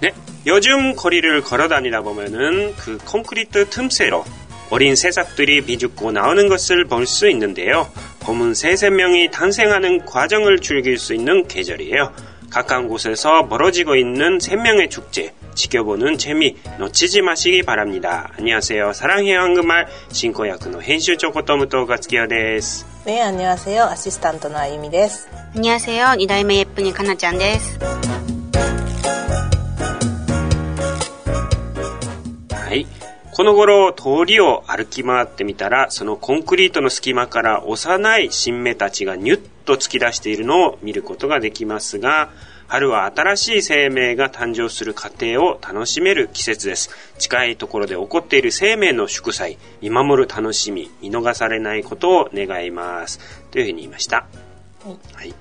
네, 요즘 거리를 걸어 다니다 보면은 그 콘크리트 틈새로 어린 새싹들이 비죽고 나오는 것을 볼 수 있는데요. 검은 새새명이 탄생하는 과정을 즐길 수 있는 계절이에요. 가까운 곳에서 멀어지고 있는 새명의 축제 지켜보는 재미 놓치지 마시기 바랍니다. 안녕하세요. 사랑해요 한국말 신고야쿠의編集 조코토무토 가츠키요 です. 네, 안녕하세요. 아시스탄트 나유미 です. 안녕하세요. 2代目 예쁜이 카나ちゃん です. この頃通りを歩き回ってみたらそのコンクリートの隙間から幼い新芽たちがニュッと突き出しているのを見ることができますが春は新しい生命が誕生する過程を楽しめる季節です。近いところで起こっている生命の祝祭見守る楽しみ見逃されないことを願います。というふうに言いました、はい、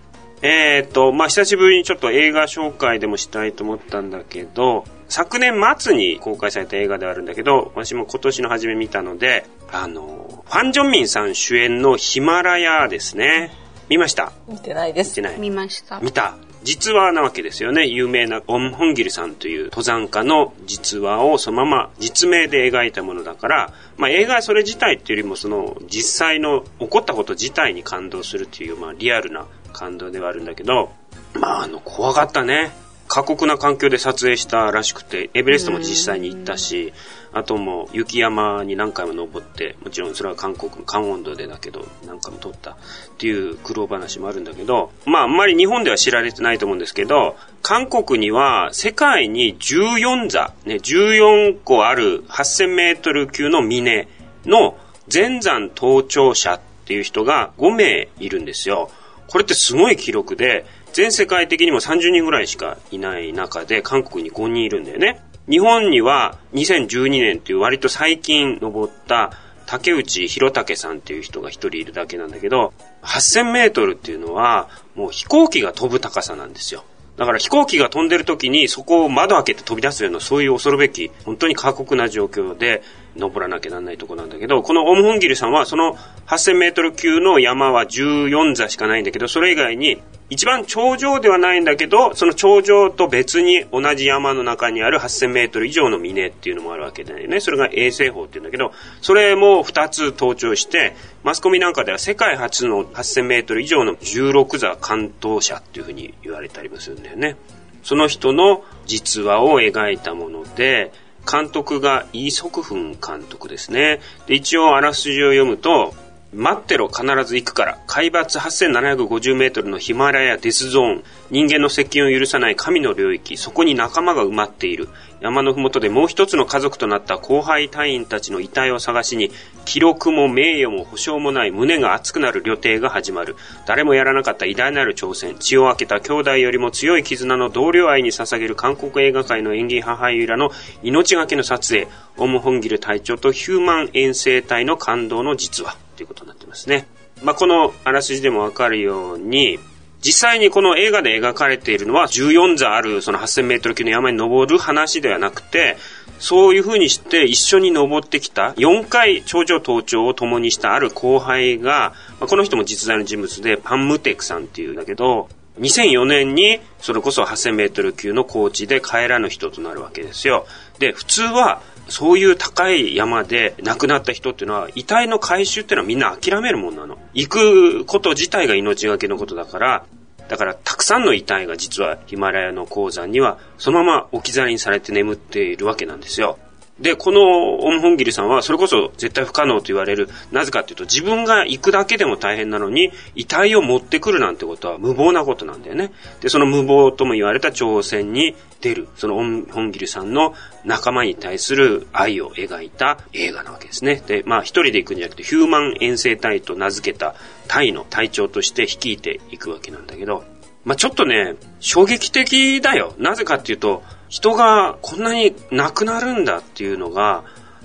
えー、っとまあ久しぶりにちょっと映画紹介でもしたいと思ったんだけど昨年末に公開された映画であるんだけど、私も今年の初め見たので、あの、ファン・ジョンミンさん主演のヒマラヤですね。見ました？見てないです。見てない。見ました。見た。実話なわけですよね。有名なオン・ホンギルさんという登山家の実話をそのまま実名で描いたものだから、まあ映画はそれ自体っていうよりもその実際の起こったこと自体に感動するっていう、まあリアルな感動ではあるんだけど、まああの怖かったね。過酷な環境で撮影したらしくて、エベレストも実際に行ったし、あとも雪山に何回も登って、もちろんそれは韓国の寒温度でだけど、何回も撮ったっていう苦労話もあるんだけど、まああんまり日本では知られてないと思うんですけど、韓国には世界に14座、ね、14個ある8000メートル級の峰の全山登頂者っていう人が5名いるんですよ。これってすごい記録で、全世界的にも30人ぐらいしかいない中で韓国に5人いるんだよね。日本には2012年っていう割と最近登った竹内弘武さんっていう人が一人いるだけなんだけど、8000メートルっていうのはもう飛行機が飛ぶ高さなんですよ。だから飛行機が飛んでる時にそこを窓開けて飛び出すようなそういう恐るべき本当に過酷な状況で登らなきゃなんないとこなんだけど、このオムホンギルさんはその8000メートル級の山は14座しかないんだけど、それ以外に一番頂上ではないんだけど、その頂上と別に同じ山の中にある8000メートル以上の峰っていうのもあるわけだよね。それが衛星法っていうんだけど、それも2つ登頂して、マスコミなんかでは世界初の8000メートル以上の16座関東者っていうふうに言われたりもするんだよね。その人の実話を描いたもので、監督がイ・ソクフン監督ですね。で、一応あらすじを読むと、待ってろ必ず行くから。海抜8750メートルのヒマラヤデスゾーン人間の接近を許さない神の領域。そこに仲間が埋まっている。山の麓でもう一つの家族となった後輩隊員たちの遺体を探しに記録も名誉も保証もない胸が熱くなる旅程が始まる。誰もやらなかった偉大なる挑戦。血を分けた兄弟よりも強い絆の同僚愛に捧げる韓国映画界の演技派俳優らの命がけの撮影。オム・ホンギル隊長とヒューマン遠征隊の感動の実話。ということになってますね。まあ、このあらすじでもわかるように、実際にこの映画で描かれているのは14座あるその8000メートル級の山に登る話ではなくて、そういう風にして一緒に登ってきた4回頂上登頂を共にしたある後輩が、まあ、この人も実在の人物でパンムテクさんっていうんだけど、2004年にそれこそ8000メートル級の高地で帰らぬ人となるわけですよ。で、普通はそういう高い山で亡くなった人っていうのは、遺体の回収っていうのはみんな諦めるもんなの。行くこと自体が命がけのことだから、だからたくさんの遺体が実はヒマラヤの鉱山にはそのまま置き去りにされて眠っているわけなんですよ。で、このオムホンギリさんは、それこそ絶対不可能と言われる。なぜかっていうと、自分が行くだけでも大変なのに、遺体を持ってくるなんてことは無謀なことなんだよね。で、その無謀とも言われた挑戦に出る、そのオムホンギリさんの仲間に対する愛を描いた映画なわけですね。で、まあ一人で行くんじゃなくて、ヒューマン遠征隊と名付けた隊の隊長として率いていくわけなんだけど、まあちょっとね、衝撃的だよ。なぜかっていうと、人がこんなに亡くなるんだっていうのが、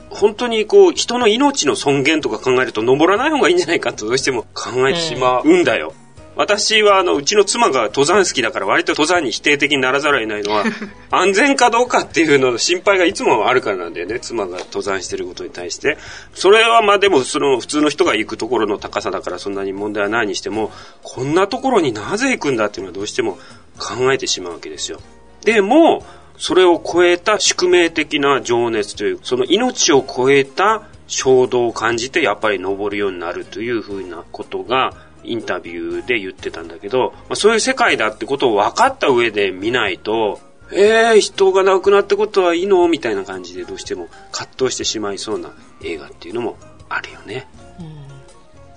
本当にこう、人の命の尊厳とか考えると登らない方がいいんじゃないかとどうしても考えてしまうんだよ。私はあのうちの妻が登山好きだから割と登山に否定的にならざるを得ないのは安全かどうかっていうのの心配がいつもあるからなんだよね妻が登山してることに対して。それはまあでもその普通の人が行くところの高さだからそんなに問題はないにしてもこんなところになぜ行くんだっていうのはどうしても考えてしまうわけですよ。でもそれを超えた宿命的な情熱という、その命を超えた衝動を感じてやっぱり登るようになるというふうなことがインタビューで言ってたんだけど、まあ、そういう世界だってことを分かった上で見ないと、えー、人が亡くなったことはいいの？みたいな感じでどうしても葛藤してしまいそうな映画っていうのもあるよね。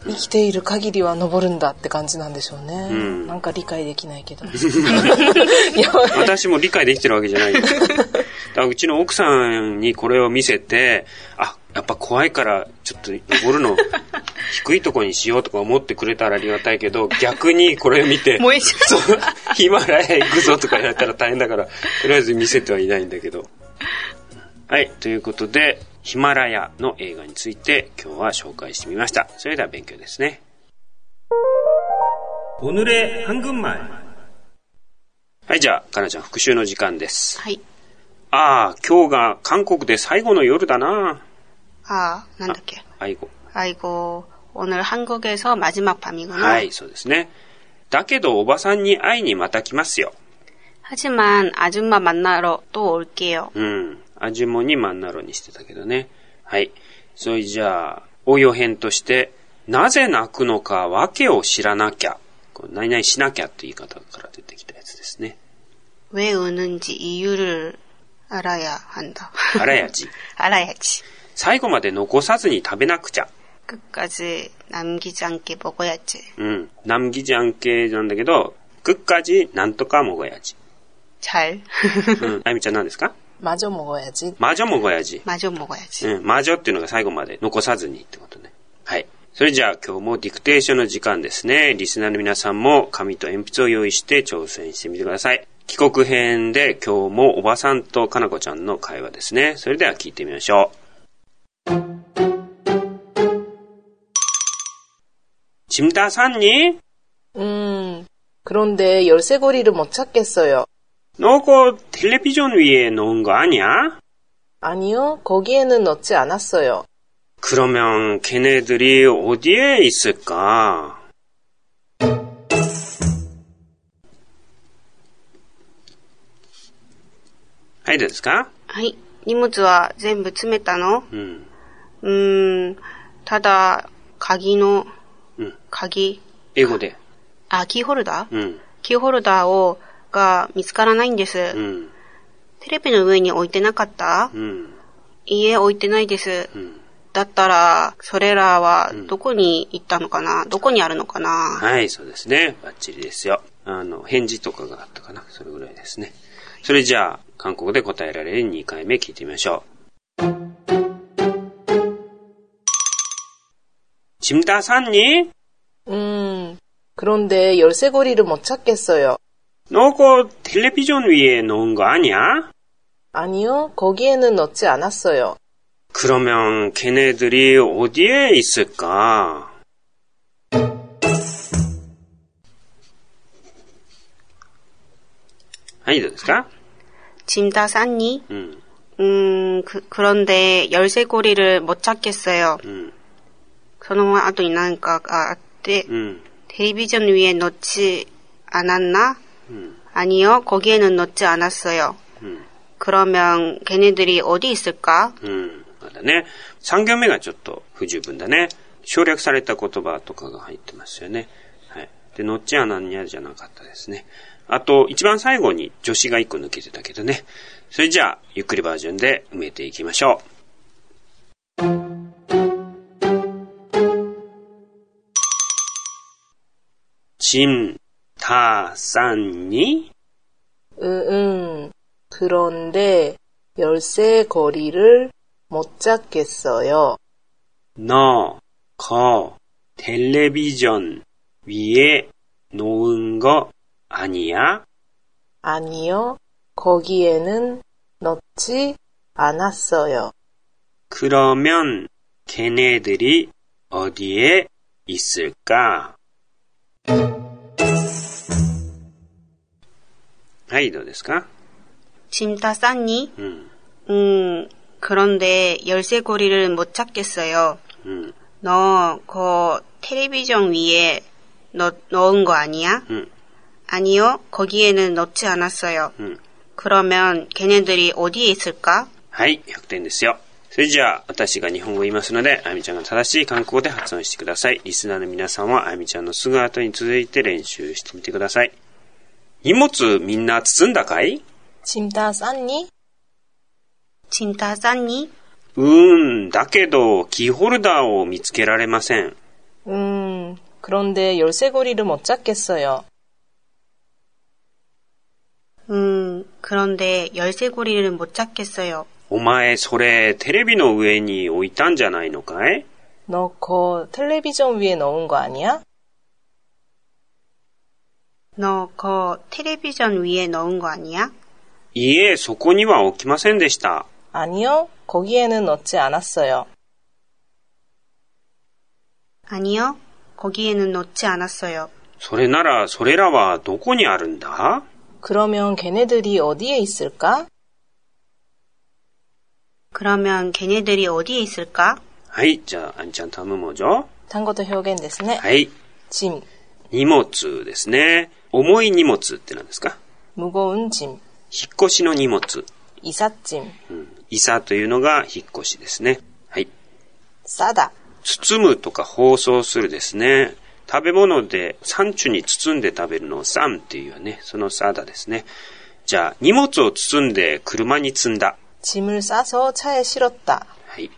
生きている限りは登るんだって感じなんでしょうね。うんなんか理解できないけど。私も理解できてるわけじゃないよ。だからうちの奥さんにこれを見せて、あ、やっぱ怖いからちょっと登るの 低いとこにしようとか思ってくれたらありがたいけど、逆にこれを見て、ヒマラヤ行くぞとか言われたら大変だから、とりあえず見せてはいないんだけど。はい、ということで、ヒマラヤの映画について今日は紹介してみました。それでは勉強ですね。오늘의한국말はい、じゃあ、かなちゃん復習の時間です。はい。ああ、今日が韓国で最後の夜だな。 아, 난다っけ. 아이고. 아이고, 오늘 한국에서 마지막 밤이구나. はい、そうですね。だけど、おばさんに会いにまた来ますよ。 하지만 아줌마 만나러 또 올게요. う ん。アジモにマンナロにしてたけどね。はい。それじゃあ、応用編として、なぜ泣くのか訳を知らなきゃ。これ何々しなきゃって言い方から出てきたやつですね。 왜 우는지 이유를 알아야 한다. あらやじ。 알아야지. 最後まで残さずに食べなくちゃ。 끝까지 남기지 않게 먹어야지. うん。남기지않게なんだけど、끝까지なんとか먹어야지。 잘. うん。あゆみちゃん何ですか 마저 먹어야지. 마저 먹어야지. 마저 먹어야지. うん、魔女っていうのが最後まで残さずにってことね。はい。それじゃあ今日もディクテーションの時間ですね。リスナーの皆さんも紙と鉛筆を用意して挑戦してみてください。帰国編で今日もおばさんとかなこちゃんの会話ですね。それでは聞いてみましょう。짐다 샀니? 음, 그런데 열쇠고리를 못 찾겠어요. 너 그 텔레비전 위에 놓은 거 아니야? 아니요, 거기에는 넣지 않았어요. 그러면 걔네들이 어디에 있을까? 하이ですかはい。荷物は全部詰めたのうん。うーん、ただ、鍵の、うん鍵、英語で。あ、キーホルダー、うん。キーホルダーを、 が見つからないんです。うん。テレビの上に置いてなかった、うん。いいえ、置いてないです。うん。だったら、それらはどこに行ったのかな、どこにあるのかなはい、そうですね。バッチリですよ。あの、返事とかがあったかな。それぐらいですね。それじゃあ、韓国で答えられる2回目聞いてみましょう。짐다 샀니? 음, 그런데 열쇠고리를 못 찾겠어요. 너그 텔레비전 위에 놓은 거 아니야? 아니요, 거기에는 넣지 않았어요. 그러면 걔네들이 어디에 있을까? 아니, 됐을까? 짐 다 쌌니? 음. 음, 그, 그런데 열쇠고리를 못 찾겠어요. 음. 그놈은 아도 이나니까, 아, 데, 음. 데이비전 위에 넣지 않았나? 음, 아니요, 거기에는 넣지 않았어요. 음, 그러면 걔네들이 어디 있을까? うん。まだね。3行目がちょっと不十分だね。省略された言葉とかが入ってますよね。はい。で、のっちゃなんにゃじゃなかったですね。あと、一番最後に助詞が1個抜けてたけどね。それじゃあ、ゆっくりバージョンで埋めていきましょう。짐 다 쌌니? 응, 응. 그런데 열쇠고리를 못 찾겠어요. 너, 거, 텔레비전 위에 놓은 거 아니야? 아니요, 거기에는 넣지 않았어요. 그러면 걔네들이 어디에 있을까? はい、どうですか 짐 다 쌌니? うん、 음, 그런데 열쇠고리를 못 찾겠어요. うん、 너, 그 텔레비전 위에 넣, 넣은 거 아니야? うん、 아니요, 거기에는 넣지 않았어요. うん、 그러면 걔네들이 어디에 있을까? はい、100点ですよ。それじゃあ、私が日本語を言いますので、あゆみちゃんが正しい韓国語で発音してください。リスナーの皆さんは、あゆみちゃんのすぐ後に続いて練習してみてください。 荷物みんな包んだかい 짐 다 쌌니? 짐 다 쌌니? うーん、だけど、キーホルダーを見つけられません。 음, 그런데 열쇠고리를 못 찾겠어요. 음, 그런데 열쇠고리를 못 찾겠어요. お前、それ、テレビの上に置いたんじゃないのかい 너 그거 텔레비전 위에 넣은 거 아니야? 너 그 텔레비전 위에 넣은 거 아니야? いいえ、そこには置きませんでした。 아니요, 거기에는 넣지 않았어요. 아니요. 거기에는 넣지 않았어요. それなら、それらはどこにあるんだ 그러면 걔네들이 어디에 있을까? 그러면 걔네들이 어디에 있을까? はい、じゃあ、あんちゃん頼むもじょ 단어도 표현 ですね. はい、 짐, 荷物ですね。 重い荷物って何ですか 무거운 짐, 引っ越しの荷物。 이삿짐, うん。いさというのが引っ越しですね。はい。 싸다, 包むとか包装するですね。食べ物でサンチュに包んで食べるのをサンっていうね。そのサダですね。じゃあ、荷物を包んで車に積んだ。 짐을 싸서 차에 실었다. はい。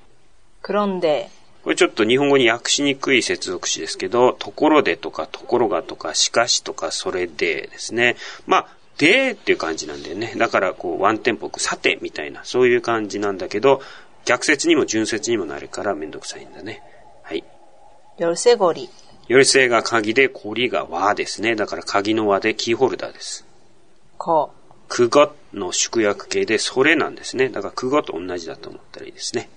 그런데 これちょっと日本語に訳しにくい接続詞ですけど、ところでとか、ところがとか、しかしとか、それでですね。まあ、でっていう感じなんだよね。だから、こう、ワンテンポく、さてみたいな、そういう感じなんだけど、逆説にも順説にもなるからめんどくさいんだね。はい。よるせごり。よるせが鍵で、こりが和ですね。だから鍵の和でキーホルダーです。こう。くごの縮約形で、それなんですね。だから、くごと同じだと思ったらいいですね。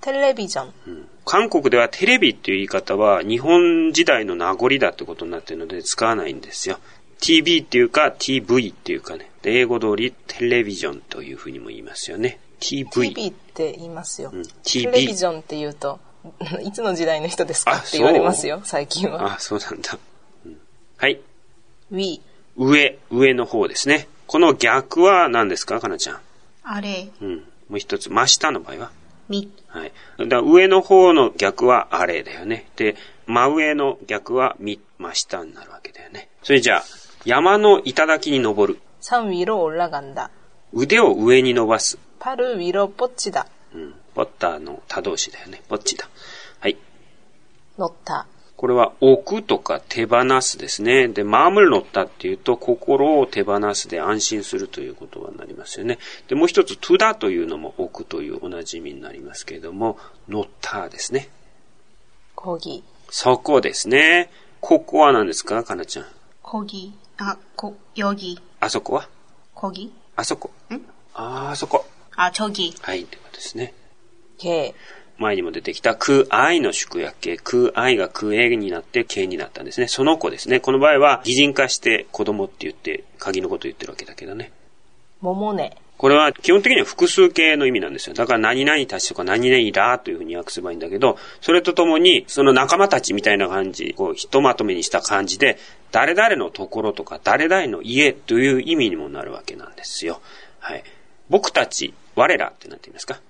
テレビジョン。うん。韓国ではテレビっていう言い方は日本時代の名残だってことになってるので使わないんですよ。TV っていうか TV っていうかね。英語通りテレビジョンというふうにも言いますよね。TV。TV って言いますよ。うん、テレビジョンって言うと、いつの時代の人ですかって言われますよ、最近は。あ、そうなんだ。うん、はい。We。上、上の方ですね。この逆は何ですか、かなちゃん？あれ。うん。もう一つ、真下の場合は？밑, はい。だから上の方の逆はあれだよね。で、真上の逆はみ、真下になるわけだよね。それじゃあ、山の頂に登る。 산 위로 올라간다. 腕を上に伸ばす。 팔을 위로 뻗치다. うん。ポッターの他動詞だよね。ポッチだ。はい。 놓다. これは置くとか手放すですね。で、マるのったっていうと、心を手放すで安心するということになりますよね。で、もう一つ、トゥダというのも置くというおじ染みになりますけれども、乗ったですね。講義。そこですね。ここは何ですか、かなちゃん？講義。あ、こ、よぎ。あそこは？コギ。あそこ。ん？あ、あそこ。あ、ちょぎ。はい、ということですね。け、前にも出てきた空愛の縮約形、空愛がく英になって形になったんですね。その子ですね。この場合は擬人化して子供って言って、鍵のこと言ってるわけだけどね。桃ね。これは基本的には複数形の意味なんですよ。だから何々たちとか何々らというふうに訳せばいいんだけど、それとともに、その仲間たちみたいな感じ、こう、ひとまとめにした感じで、誰々のところとか誰々の家という意味にもなるわけなんですよ。はい。僕たち、我らってなっていますか？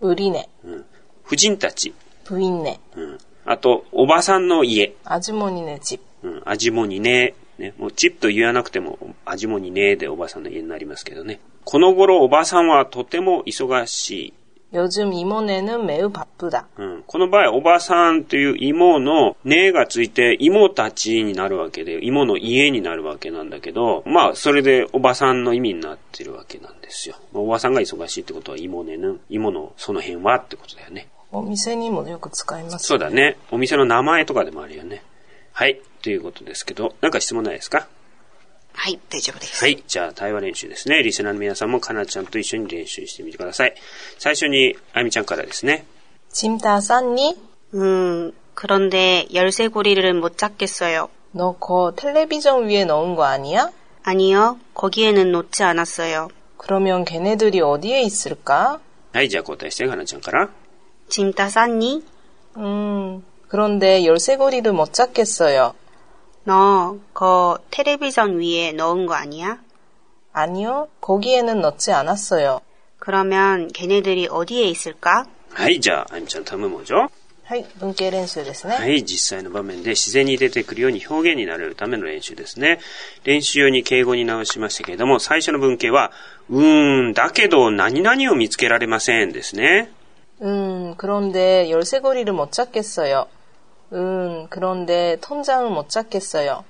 うりね。うん。婦人たち、 부인네. うん。あと、おばさんの家。 아주머니네 집. うん。味もにね。ね。もうチップと言わなくても、味もにねでおばさんの家になりますけどね。この頃おばさんはとても忙しい。 요즘 이모네는 매우 바쁘다. うん。この場合、おばさんという芋のねがついて、芋たちになるわけで、芋の家になるわけなんだけど、まあ、それでおばさんの意味になってるわけなんですよ。おばさんが忙しいってことは、芋ねぬ、芋のその辺はってことだよね。 お店にもよく使います。そうだね。お店の名前とかでもあるよね。はい。ということですけど、なんか質問ないですかはい、大丈夫です。はい。じゃあ、対話練習ですね。リスナーの皆さんもかなちゃんと一緒に練習してみてください。最初に、あゆみちゃんからですね。 짐 다 쌌니? 음, 그런데 열쇠고리를 못 찾겠어요. 너 그 텔레비전 위에 넣은 거 아니야? 아니요, 거기에는 놓지 않았어요. 그러면 걔네들이 어디에 있을까? はい。じゃあ、交代して、かなちゃんから。 짐 다 쌌니? 음, 그런데 열쇠고리를 못 찾겠어요. 너, 그 텔레비전 위에 넣은 거 아니야? 아니요, 거기에는 넣지 않았어요. 그러면 걔네들이 어디에 있을까? はい、じゃあ、あゆみちゃん頼むもじょ。はい、文系練習ですね。はい、実際の場面で自然に出てくるように表現になれるための練習ですね。練習用に敬語に直しましたけれども、最初の文型は、うーん、だけど何々を見つけられませんですね。 음, 그런데 열쇠고리를 못 찾겠어요. 음, 그런데 통장을 못 찾겠어요.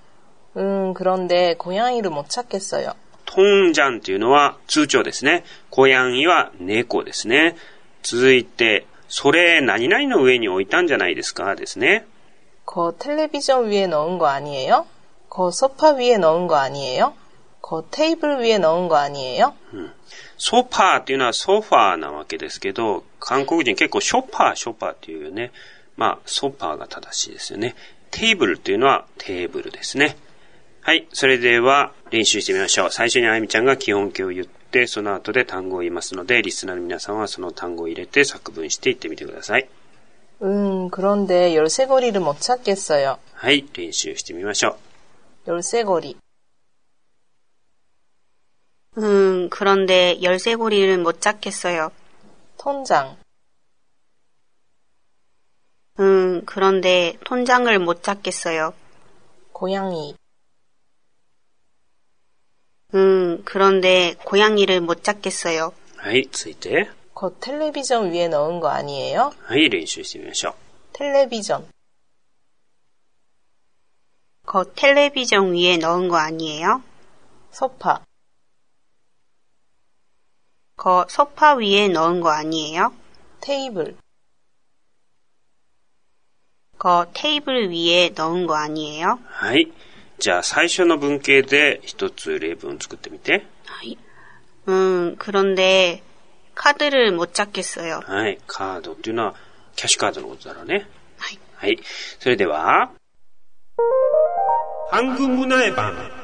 음, 그런데 고양이를 못 찾겠어요. トンジャンというのは通帳ですね。コヤンイは猫ですね。続いて、それ何々の上に置いたんじゃないですかですね。 거 텔레비전 위에 넣은 거 아니에요? 거 소파 위에 넣은 거 아니에요? 거 테이블 위에 넣은 거 아니에요? ソファーっていうのはソファーなわけですけど、韓国人結構ショッパー、ショッパーっていうよね。まあ、ソファーが正しいですよね。テーブルっていうのはテーブルですね。はい。それでは練習してみましょう。最初にあゆみちゃんが基本形を言って、その後で単語を言いますので、リスナーの皆さんはその単語を入れて作文していってみてください。 음, 그런데 열쇠고리를 못 찾겠어요. はい。練習してみましょう。 열쇠고리. 음, 그런데 열쇠고리를 못 찾겠어요. 통장. 음, 그런데 통장을 못 찾겠어요. 고양이. 음, 그런데 고양이를 못 찾겠어요. はい。続いて、 거 텔레비전 위에 넣은 거 아니에요? はい。練習してみましょう。 텔레비전. 거 텔레비전 위에 넣은 거 아니에요? 소파. 거 소파 위에 넣은 거 아니에요? 테이블. 거 테이블 위에 넣은 거 아니에요? はい。じゃあ最初の文型で一つ例文を作ってみて。 음, 그런데 카드를 못 찾겠어요. はい。カードっていうのはキャッシュカードのことだろうね。はい。はい。それでは、韓国문화의 방。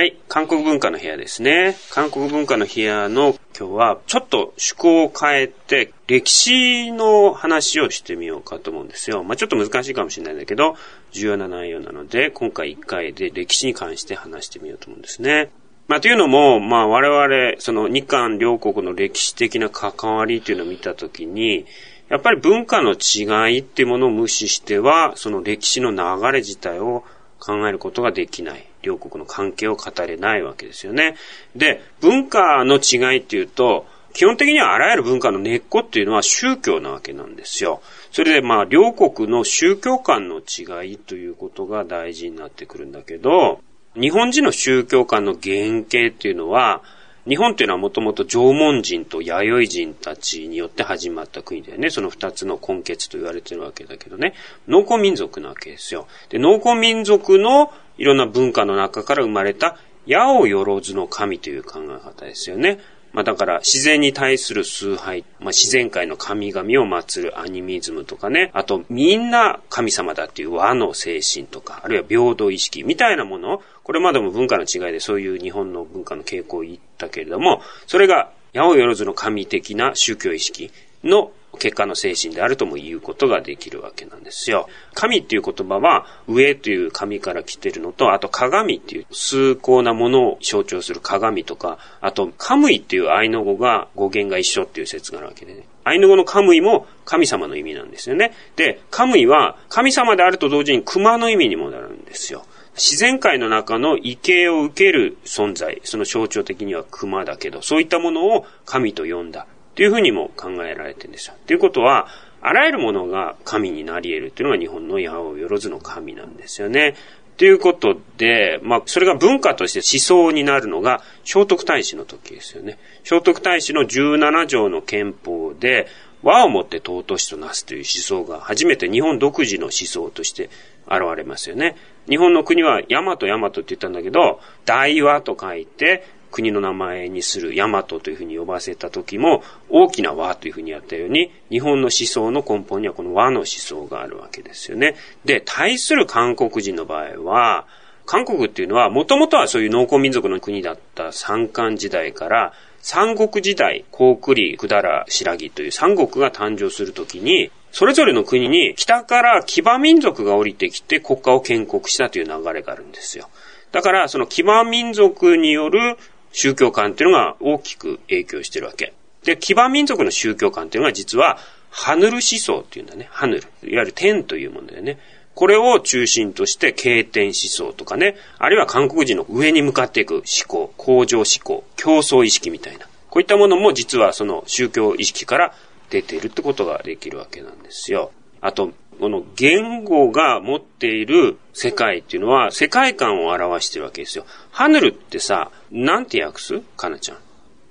はい。韓国文化の部屋ですね。韓国文化の部屋の今日はちょっと趣向を変えて歴史の話をしてみようかと思うんですよ。まあちょっと難しいかもしれないんだけど、重要な内容なので、今回1回で歴史に関して話してみようと思うんですね。まあというのも、まあ我々、その日韓両国の歴史的な関わりっていうのを見たときに、やっぱり文化の違いっていうものを無視しては、その歴史の流れ自体を考えることができない。両国の関係を語れないわけですよね。で、文化の違いっていうと、基本的にはあらゆる文化の根っこっていうのは宗教なわけなんですよ。それでまあ両国の宗教観の違いということが大事になってくるんだけど、日本人の宗教観の原型っていうのは、日本というのはもともと縄文人と弥生人たちによって始まった国だよね。その二つの根血と言われてるわけだけどね。農耕民族なわけですよ。で、農耕民族のいろんな文化の中から生まれた矢をよずの神という考え方ですよね。まあだから自然に対する崇拝、まあ自然界の神々を祀るアニミズムとかね、あとみんな神様だっていう和の精神とか、あるいは平等意識みたいなもの、これまでも文化の違いでそういう日本の文化の傾向を言ったけれども、それが八百万の神的な宗教意識の結果の精神であるとも言うことができるわけなんですよ。神っていう言葉は上という神から来てるのと、あと鏡っていう崇高なものを象徴する鏡とか、あとカムイっていうアイヌ語が語源が一緒っていう説があるわけでね。アイヌ語のカムイも神様の意味なんですよね。で、カムイは神様であると同時に熊の意味にもなるんですよ。自然界の中の畏敬を受ける存在、その象徴的には熊だけど、そういったものを神と呼んだ。というふうにも考えられてるんですよ。ということは、あらゆるものが神になり得るというのが日本の八百万の神なんですよね。ということで、まあ、それが文化として思想になるのが聖徳太子の時ですよね。聖徳太子の17条の憲法で、和をもって尊しとなすという思想が初めて日本独自の思想として現れますよね。日本の国は大和大和って言ったんだけど、大和と書いて、国の名前にする大和というふうに呼ばせた時も、大きな和というふうにやったように、日本の思想の根本にはこの和の思想があるわけですよね。で、対する韓国人の場合は、韓国っていうのは、もともとはそういう農耕民族の国だった三漢時代から、三国時代、高栗、百済、白木という三国が誕生するときに、それぞれの国に北から騎馬民族が降りてきて国家を建国したという流れがあるんですよ。だから、その基盤民族による宗教観っていうのが大きく影響してるわけ。で、基盤民族の宗教観っていうのが実は、ハヌル思想っていうんだね。ハヌル。いわゆる天というものだよね。これを中心として経典思想とかね、あるいは韓国人の上に向かっていく思考、向上思考、競争意識みたいな。こういったものも実はその宗教意識から出ているってことができるわけなんですよ。あと、この言語が持っている世界っていうのは世界観を表してるわけですよ。ハヌルってさ、なんて訳す？かなちゃん。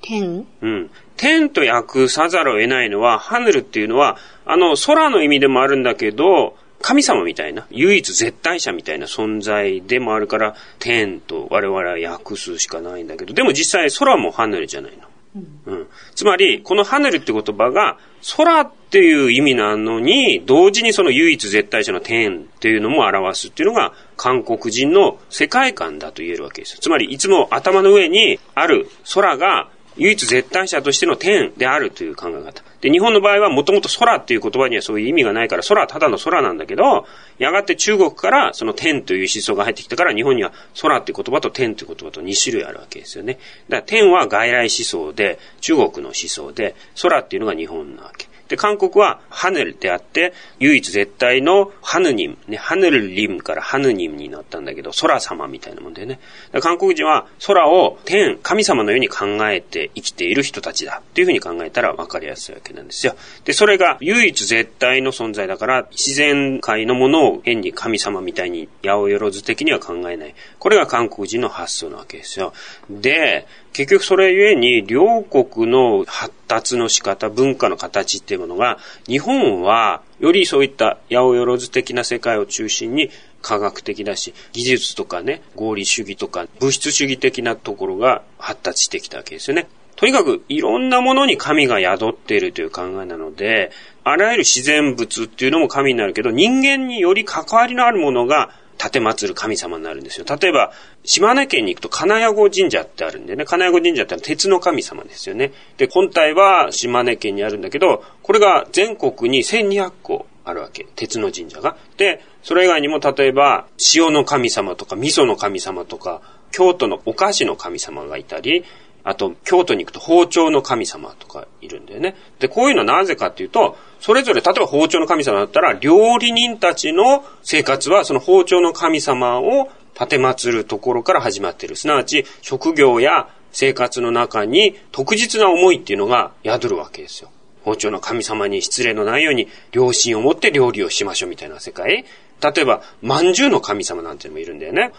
天？うん。天と訳さざるを得ないのは、ハヌルっていうのは、あの、空の意味でもあるんだけど、神様みたいな、唯一絶対者みたいな存在でもあるから、天と我々は訳すしかないんだけど、でも実際空もハヌルじゃないの。うん。つまり、このハネルって言葉が、空っていう意味なのに、同時にその唯一絶対者の天っていうのも表すっていうのが、韓国人の世界観だと言えるわけです。つまり、いつも頭の上にある空が、唯一絶対者としての天であるという考え方。で、日本の場合はもともと空っていう言葉にはそういう意味がないから、空はただの空なんだけど、やがて中国からその天という思想が入ってきたから、日本には空っていう言葉と天という言葉と2種類あるわけですよね。だから天は外来思想で、中国の思想で、空っていうのが日本なわけ。で、韓国はハヌルであって、唯一絶対のハヌニム、ね、ハヌルリムからハヌニムになったんだけど、空様みたいなもんでね。韓国人は空を天、神様のように考えて生きている人たちだっていうふうに考えたら分かりやすいわけなんですよ。で、それが唯一絶対の存在だから、自然界のものを変に神様みたいに八百万的には考えない。これが韓国人の発想なわけですよ。で、結局それゆえに両国の発達の仕方、文化の形っていうものが、日本はよりそういった八百万的な世界を中心に科学的だし、技術とかね、合理主義とか物質主義的なところが発達してきたわけですよね。とにかくいろんなものに神が宿っているという考えなので、あらゆる自然物っていうのも神になるけど、人間により関わりのあるものが立て祀る神様になるんですよ。例えば、島根県に行くと金谷子神社ってあるんでね、金谷子神社って鉄の神様ですよね。で、本体は島根県にあるんだけど、これが全国に1200個あるわけ。鉄の神社が。で、それ以外にも例えば、塩の神様とか味噌の神様とか、京都のお菓子の神様がいたり、あと、京都に行くと包丁の神様とかいるんだよね。で、こういうのはなぜかっていうと、それぞれ、例えば包丁の神様だったら、料理人たちの生活は、その包丁の神様を立て祀るところから始まっている。すなわち、職業や生活の中に特実な思いっていうのが宿るわけですよ。包丁の神様に失礼のないように良心を持って料理をしましょうみたいな世界。例えば、饅頭の神様なんていうのもいるんだよね。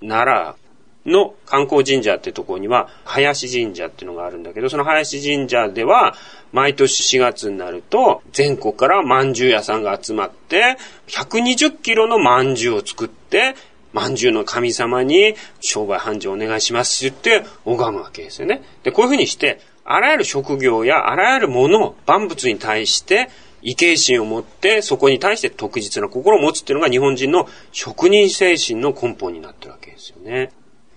奈良、の観光神社ってところには、林神社っていうのがあるんだけど、その林神社では、毎年4月になると、全国から饅頭屋さんが集まって、120キロの饅頭を作って、饅頭の神様に商売繁盛お願いしますって言って拝むわけですよね。で、こういうふうにして、あらゆる職業やあらゆるもの、万物に対して、畏敬心を持って、そこに対して特実な心を持つっていうのが日本人の職人精神の根本になってるわけですよね。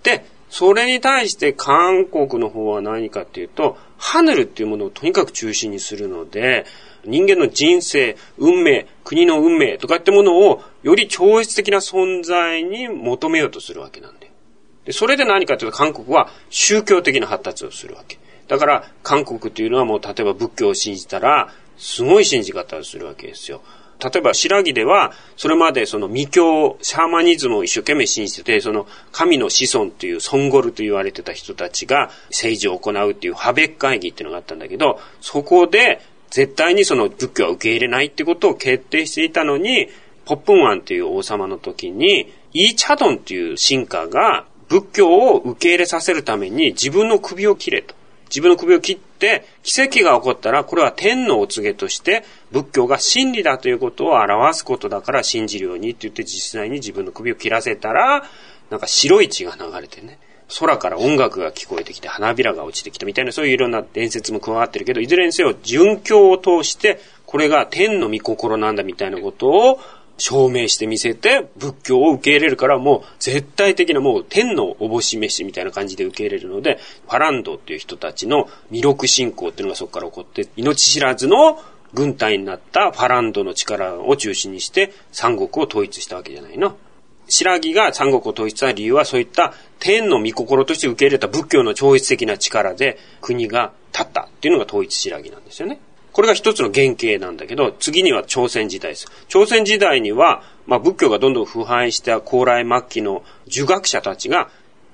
で、それに対して韓国の方は何かっていうと、ハヌルっていうものをとにかく中心にするので、人間の人生、運命、国の運命とかってものをより超越的な存在に求めようとするわけなんだよ。で、それで何かというと韓国は宗教的な発達をするわけ。だから韓国っていうのはもう例えば仏教を信じたら、すごい信じ方をするわけですよ。例えば白木では、それまでその未教、シャーマニズムを一生懸命信じてて、その神の子孫というソンゴルと言われてた人たちが政治を行うっていうハベック会議っていうのがあったんだけど、そこで絶対にその仏教は受け入れないってことを決定していたのに、ポップンワンっていう王様の時に、イーチャドンっていう神家が仏教を受け入れさせるために自分の首を切れと。自分の首を切って、奇跡が起こったら、これは天のお告げとして、仏教が真理だということを表すことだから信じるようにって言って実際に自分の首を切らせたら、なんか白い血が流れてね、空から音楽が聞こえてきて花びらが落ちてきたみたいなそういういろんな伝説も加わってるけど、いずれにせよ殉教を通して、これが天の御心なんだみたいなことを証明してみせて、仏教を受け入れるからもう絶対的なもう天のおぼし飯みたいな感じで受け入れるので、ファランドっていう人たちの弥勒信仰っていうのがそこから起こって、命知らずの軍隊になったファランドの力を中心にして三国を統一したわけじゃないの。白木が三国を統一した理由はそういった天の御心として受け入れた仏教の超越的な力で国が立ったっていうのが統一白木なんですよね。これが一つの原型なんだけど、次には朝鮮時代です。朝鮮時代には、まあ仏教がどんどん腐敗した高麗末期の儒学者たちが、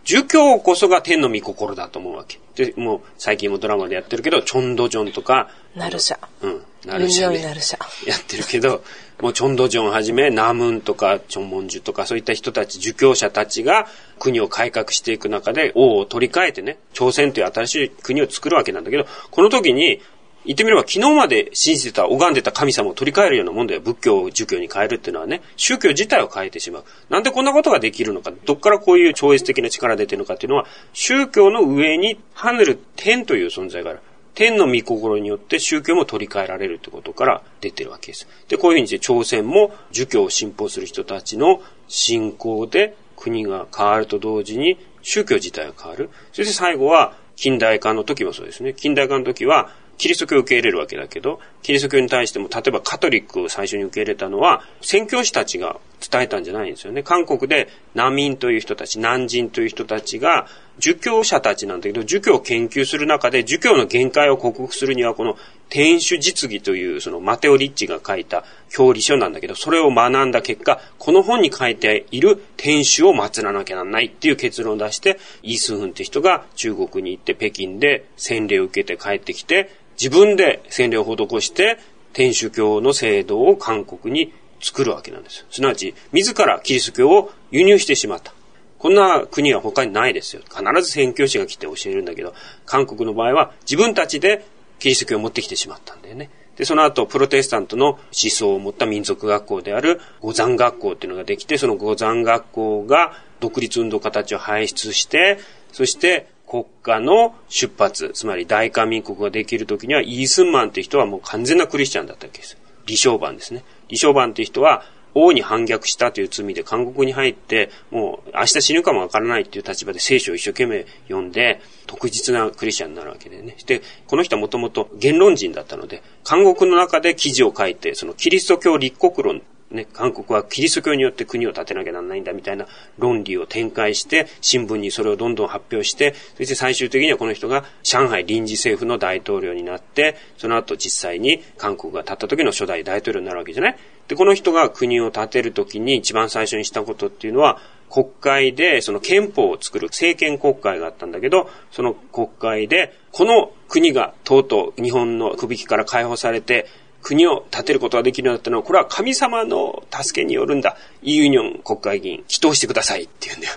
儒教こそが天の御心だと思うわけ。で、もう最近もドラマでやってるけど、チョンドジョンとか、ナルシャ。うん、ナルシャ、ね。ナルシャ。やってるけど、もうチョンドジョンはじめ、ナムンとか、チョンモンジュとか、そういった人たち、儒教者たちが国を改革していく中で、王を取り替えてね、朝鮮という新しい国を作るわけなんだけど、この時に、言ってみれば昨日まで信じてた、拝んでた神様を取り替えるようなもんだよ。仏教を儒教に変えるっていうのはね、宗教自体を変えてしまう。なんでこんなことができるのか、どっからこういう超越的な力が出てるのかっていうのは、宗教の上に跳ねる天という存在がある。天の御心によって宗教も取り替えられるってことから出てるわけです。で、こういうふうにして朝鮮も儒教を信奉する人たちの信仰で国が変わると同時に宗教自体が変わる。そして最後は近代化の時もそうですね。近代化の時はキリスト教を受け入れるわけだけど、キリスト教に対しても、例えばカトリックを最初に受け入れたのは、宣教師たちが伝えたんじゃないんですよね。韓国で難民という人たち、難人という人たちが、儒教者たちなんだけど、儒教を研究する中で、儒教の限界を克服するには、この天主実技という、そのマテオ・リッチが書いた教理書なんだけど、それを学んだ結果、この本に書いている天主を祀らなきゃならないっていう結論を出して、イースンフンって人が中国に行って北京で洗礼を受けて帰ってきて、自分で洗礼を施して、天主教の制度を韓国に作るわけなんですよ。すなわち、自らキリスト教を輸入してしまった。こんな国は他にないですよ。必ず宣教師が来て教えるんだけど、韓国の場合は自分たちでキリスト教を持ってきてしまったんだよね。で、その後、プロテスタントの思想を持った民族学校である五山学校っていうのができて、その五山学校が独立運動家たちを輩出して、そして国家の出発、つまり大韓民国ができるときには、イースンマンっていう人はもう完全なクリスチャンだったわけです。李承晩ですね。李承晩っていう人は、王に反逆したという罪で監獄に入って、もう明日死ぬかもわからないっていう立場で聖書を一生懸命読んで、特実なクリスチャンになるわけでね。で、この人はもともと言論人だったので、監獄の中で記事を書いて、そのキリスト教立国論ね、韓国はキリスト教によって国を建てなきゃならないんだみたいな論理を展開して、新聞にそれをどんどん発表して、そして最終的にはこの人が上海臨時政府の大統領になって、その後実際に韓国が建った時の初代大統領になるわけじゃない？で、この人が国を建てる時に一番最初にしたことっていうのは、国会でその憲法を作る政権国会があったんだけど、その国会で、この国がとうとう日本の首引きから解放されて、国を建てることができるようになったのは、これは神様の助けによるんだ。イ・ユニョン国会議員、祈祷してくださいって言うんだよ。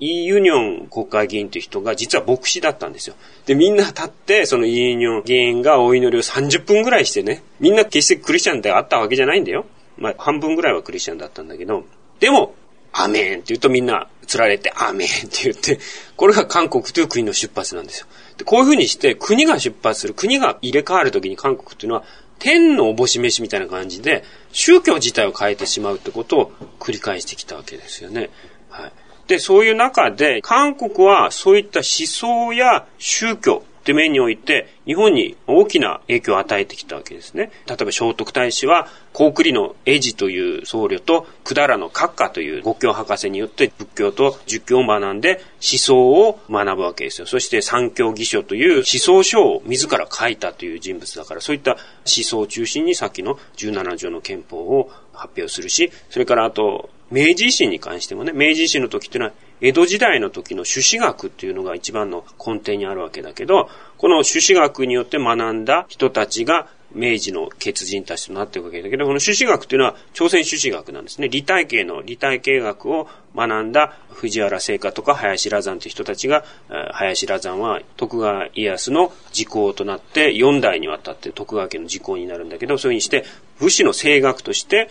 イ・ユニョン国会議員という人が実は牧師だったんですよ。で、みんな立って、そのイ・ユニョン議員がお祈りを30分ぐらいしてね、みんな決してクリスチャンであったわけじゃないんだよ。まあ、半分ぐらいはクリスチャンだったんだけど、でも、アメンって言うとみんな釣られて、アメンって言って、これが韓国という国の出発なんですよ。でこういうふうにして国が出発する、国が入れ替わるときに韓国っていうのは天のおぼし飯みたいな感じで、宗教自体を変えてしまうってことを繰り返してきたわけですよね。はい。で、そういう中で、韓国はそういった思想や宗教、って面において、日本に大きな影響を与えてきたわけですね。例えば聖徳太子は、高句麗の英治という僧侶と、百済の閣下という国教博士によって仏教と儒教を学んで思想を学ぶわけですよ。そして三教義書という思想書を自ら書いたという人物だから、そういった思想を中心にさっきの17条の憲法を発表するし、それからあと、明治維新に関してもね、明治維新の時っていうのは、江戸時代の時の朱子学っていうのが一番の根底にあるわけだけど、この朱子学によって学んだ人たちが明治の血人たちとなっていくわけだけど、この朱子学っていうのは朝鮮朱子学なんですね。理体系の理体系学を学んだ藤原聖華とか林羅山という人たちが、林羅山は徳川家康の時効となって4代にわたって徳川家の時効になるんだけど、そういうふうにして武士の声楽として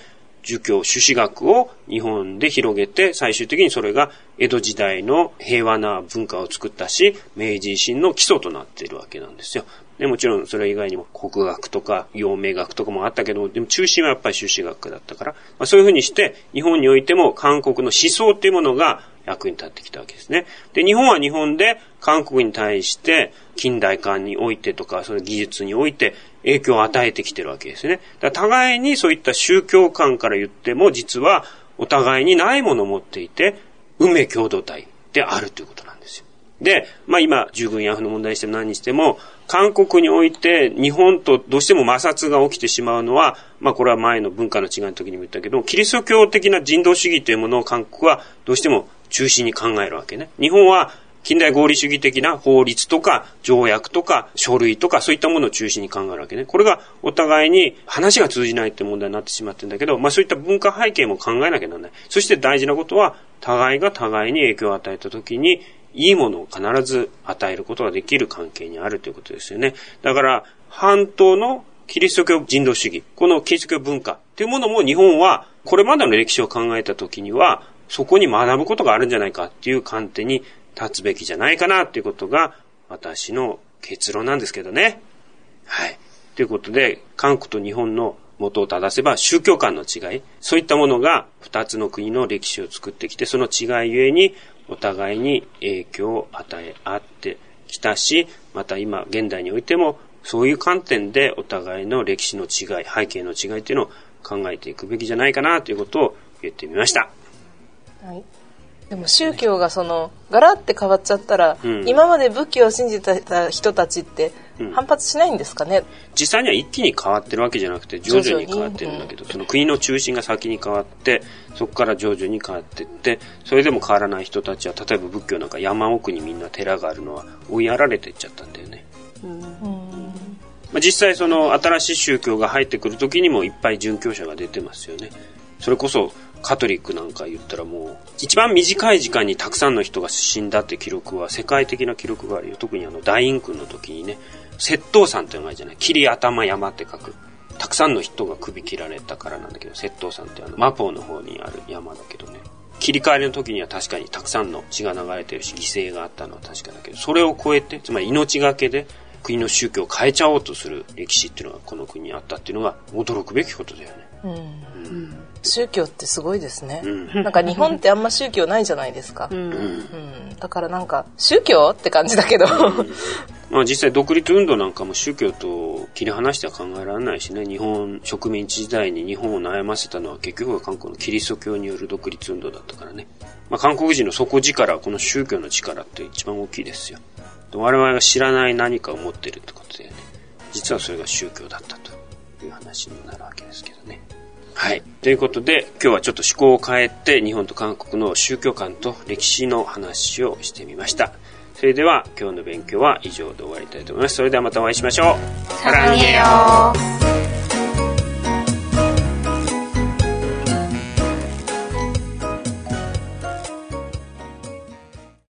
儒教、朱子学を日本で広げて、最終的にそれが江戸時代の平和な文化を作ったし、明治維新の基礎となっているわけなんですよ。でもちろんそれ以外にも国学とか陽明学とかもあったけど、でも中心はやっぱり朱子学だったから、まあ、そういうふうにして日本においても韓国の思想っていうものが役に立ってきたわけですね。で、日本は日本で韓国に対して近代化においてとか、その技術において影響を与えてきてるわけですね。だ互いにそういった宗教観から言っても、実はお互いにないものを持っていて、運命共同体であるということなんですよ。で、まあ今、従軍ヤフの問題にしても何にしても、韓国において日本とどうしても摩擦が起きてしまうのは、まあこれは前の文化の違いの時にも言ったけど、キリスト教的な人道主義というものを韓国はどうしても中心に考えるわけね。日本は近代合理主義的な法律とか条約とか書類とかそういったものを中心に考えるわけね。これがお互いに話が通じないって問題になってしまってるんだけど、まあそういった文化背景も考えなきゃならない。そして大事なことは、互いが互いに影響を与えた時に、いいものを必ず与えることができる関係にあるということですよね。だから、半島のキリスト教人道主義、このキリスト教文化っていうものも日本は、これまでの歴史を考えた時には、そこに学ぶことがあるんじゃないかっていう観点に立つべきじゃないかなっていうことが私の結論なんですけどね。はい。ということで、韓国と日本の元を正せば宗教観の違い、そういったものが二つの国の歴史を作ってきて、その違いゆえにお互いに影響を与え合ってきたし、また今、現代においても、そういう観点でお互いの歴史の違い、背景の違いっていうのを考えていくべきじゃないかなということを言ってみました。はい。でも宗教がそのガラって変わっちゃったら、うん、今まで仏教を信じてた人たちって反発しないんですかね、うん、実際には一気に変わってるわけじゃなくて徐々に変わってるんだけど、その国の中心が先に変わってそこから徐々に変わっていってそれでも変わらない人たちは例えば仏教なんか山奥にみんな寺があるのは追いやられていっちゃったんだよね。うん。まあ、実際その新しい宗教が入ってくる時にもいっぱい殉教者が出てますよね。それこそカトリックなんか言ったらもう、一番短い時間にたくさんの人が死んだって記録は世界的な記録があるよ。特にあの大陰君の時にね、窃盗山っていうのがあるじゃない？切り頭山って書く。たくさんの人が首切られたからなんだけど、窃盗山ってあの、マポーの方にある山だけどね。切り替えの時には確かにたくさんの血が流れてるし、犠牲があったのは確かだけど、それを超えて、つまり命がけで国の宗教を変えちゃおうとする歴史っていうのがこの国にあったっていうのが驚くべきことだよね。うん、うん宗教ってすごいですね、うん、なんか日本ってあんま宗教ないじゃないですか、うん、うん、だからなんか宗教って感じだけど。まあ実際独立運動なんかも宗教と切り離しては考えられないしね。日本植民地時代に日本を悩ませたのは結局は韓国のキリスト教による独立運動だったからね、まあ、韓国人の底力はこの宗教の力って一番大きいですよ。我々が知らない何かを持ってるってことでね。実はそれが宗教だったという話になるわけですけどねはい。ということで、今日はちょっと思考を変えて、日本と韓国の宗教観と歴史の話をしてみました。それでは、今日の勉強は以上で終わりたいと思います。それではまたお会いしましょう。さらによ